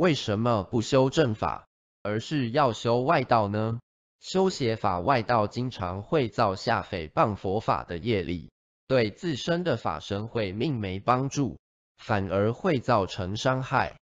为什么不修正法，而是要修外道呢？修邪法外道经常会造下诽谤佛法的业力，对自身的法身慧命没帮助，反而会造成伤害。